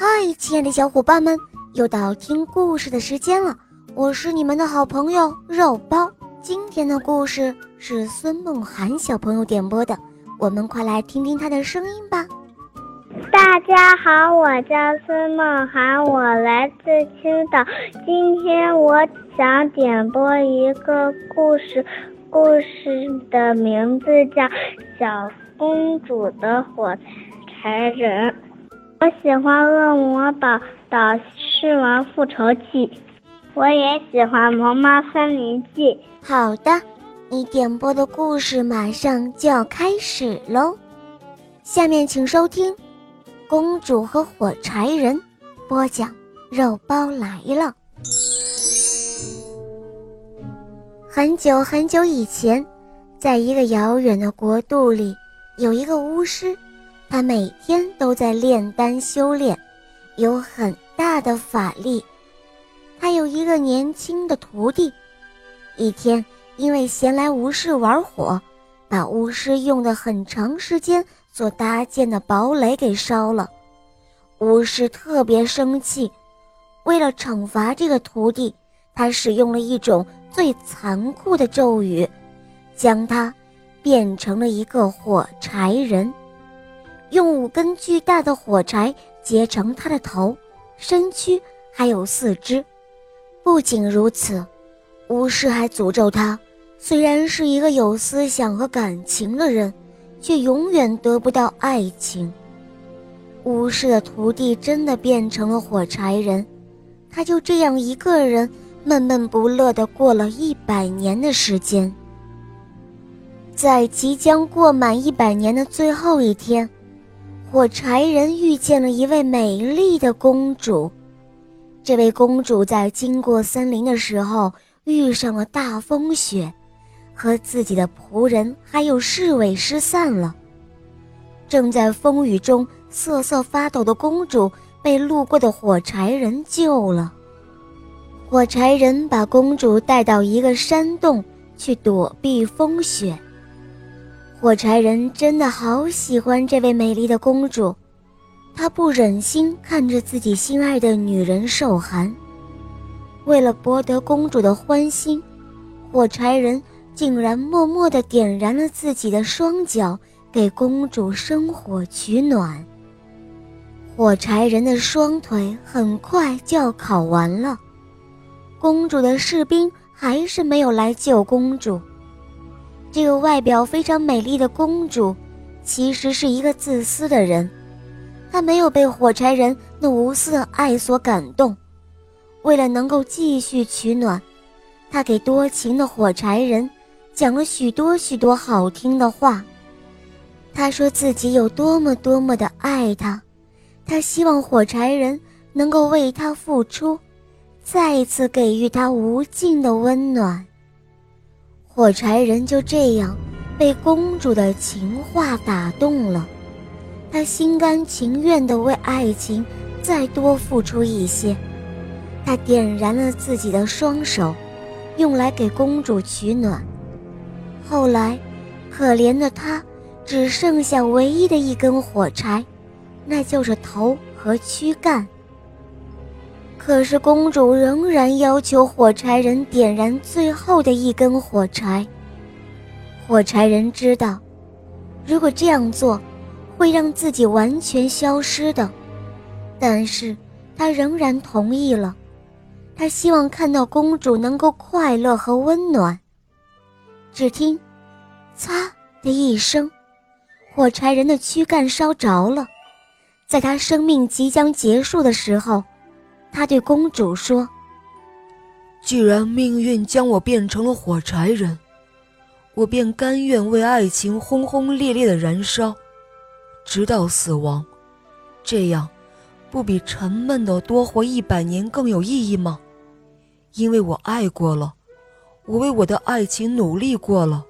嗨，亲爱的小伙伴们，又到听故事的时间了。我是你们的好朋友肉包。今天的故事是孙梦涵小朋友点播的，我们快来听听他的声音吧。大家好，我叫孙梦涵，我来自青岛。今天我想点播一个故事，故事的名字叫《小公主的火柴人》。我喜欢《恶魔岛岛狮王复仇记》，我也喜欢《萌猫森林记》。好的，你点播的故事马上就要开始喽。下面请收听《公主和火柴人》，播讲肉包来了。很久很久以前，在一个遥远的国度里，有一个巫师。他每天都在炼丹修炼，有很大的法力。他有一个年轻的徒弟。一天，因为闲来无事玩火，把巫师用的很长时间所搭建的堡垒给烧了。巫师特别生气，为了惩罚这个徒弟，他使用了一种最残酷的咒语，将他变成了一个火柴人。用五根巨大的火柴结成他的头、身躯，还有四肢。不仅如此，巫师还诅咒他：虽然是一个有思想和感情的人，却永远得不到爱情。巫师的徒弟真的变成了火柴人，他就这样一个人闷闷不乐地过了一百年的时间。在即将过满一百年的最后一天。火柴人遇见了一位美丽的公主。这位公主在经过森林的时候遇上了大风雪，和自己的仆人还有侍卫失散了。正在风雨中瑟瑟发抖的公主被路过的火柴人救了。火柴人把公主带到一个山洞去躲避风雪。火柴人真的好喜欢这位美丽的公主，他不忍心看着自己心爱的女人受寒。为了博得公主的欢心，火柴人竟然默默地点燃了自己的双脚，给公主生火取暖。火柴人的双腿很快就要烤完了，公主的士兵还是没有来救公主。这个外表非常美丽的公主，其实是一个自私的人。她没有被火柴人那无私的爱所感动。为了能够继续取暖，她给多情的火柴人讲了许多许多好听的话。她说自己有多么多么的爱他，她希望火柴人能够为她付出，再一次给予她无尽的温暖。火柴人就这样被公主的情话打动了，他心甘情愿地为爱情再多付出一些。他点燃了自己的双手，用来给公主取暖。后来，可怜的他只剩下唯一的一根火柴，那就是头和躯干。可是公主仍然要求火柴人点燃最后的一根火柴。火柴人知道，如果这样做，会让自己完全消失的，但是他仍然同意了。他希望看到公主能够快乐和温暖。只听“擦”的一声，火柴人的躯干烧着了。在他生命即将结束的时候。他对公主说：“既然命运将我变成了火柴人，我便甘愿为爱情轰轰烈烈的燃烧，直到死亡。这样，不比沉闷的多活一百年更有意义吗？因为我爱过了，我为我的爱情努力过了。”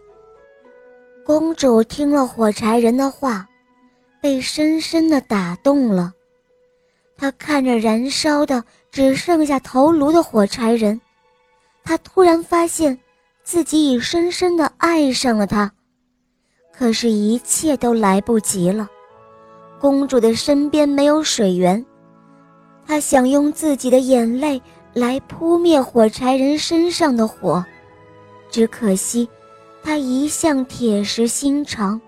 公主听了火柴人的话，被深深的打动了。他看着燃烧的只剩下头颅的火柴人，他突然发现自己已深深地爱上了他。可是，一切都来不及了。公主的身边没有水源，他想用自己的眼泪来扑灭火柴人身上的火，只可惜，他一向铁石心肠，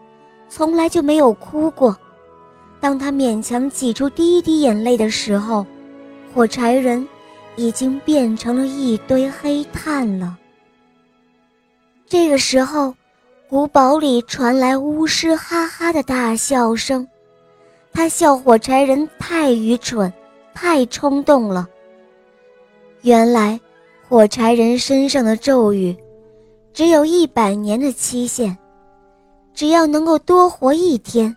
从来就没有哭过。当他勉强挤出第一滴眼泪的时候，火柴人已经变成了一堆黑炭了。这个时候，古堡里传来巫师哈哈的大笑声，他笑火柴人太愚蠢。太冲动了。原来，火柴人身上的咒语，只有一百年的期限，只要能够多活一天，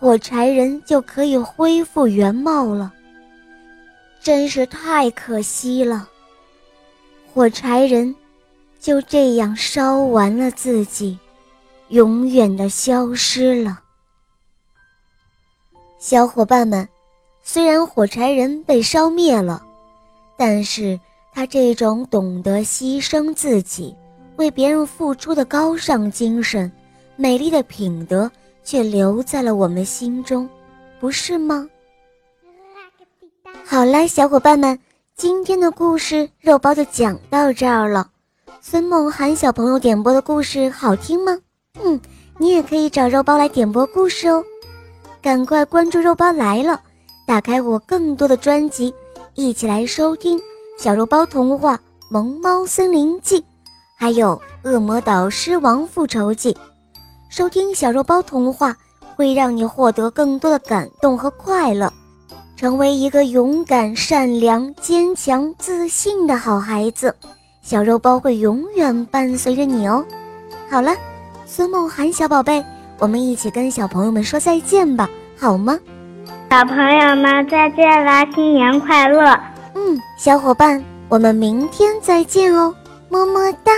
火柴人就可以恢复原貌了。真是太可惜了。火柴人就这样烧完了自己，永远的消失了。小伙伴们。虽然火柴人被烧灭了，但是他这种懂得牺牲自己、为别人付出的高尚精神、美丽的品德却留在了我们心中，不是吗？好啦，小伙伴们，今天的故事肉包就讲到这儿了。孙梦涵小朋友点播的故事好听吗？嗯，你也可以找肉包来点播故事哦，赶快关注肉包来了。打开我更多的专辑，一起来收听《小肉包童话》《萌猫森林记》，还有《恶魔岛狮王复仇记》。收听小肉包童话会让你获得更多的感动和快乐，成为一个勇敢、善良、坚强、自信的好孩子。小肉包会永远伴随着你哦。好了，孙梦涵小宝贝，我们一起跟小朋友们说再见吧，好吗？小朋友们再见啦，新年快乐！嗯，小伙伴，我们明天再见哦，么么哒。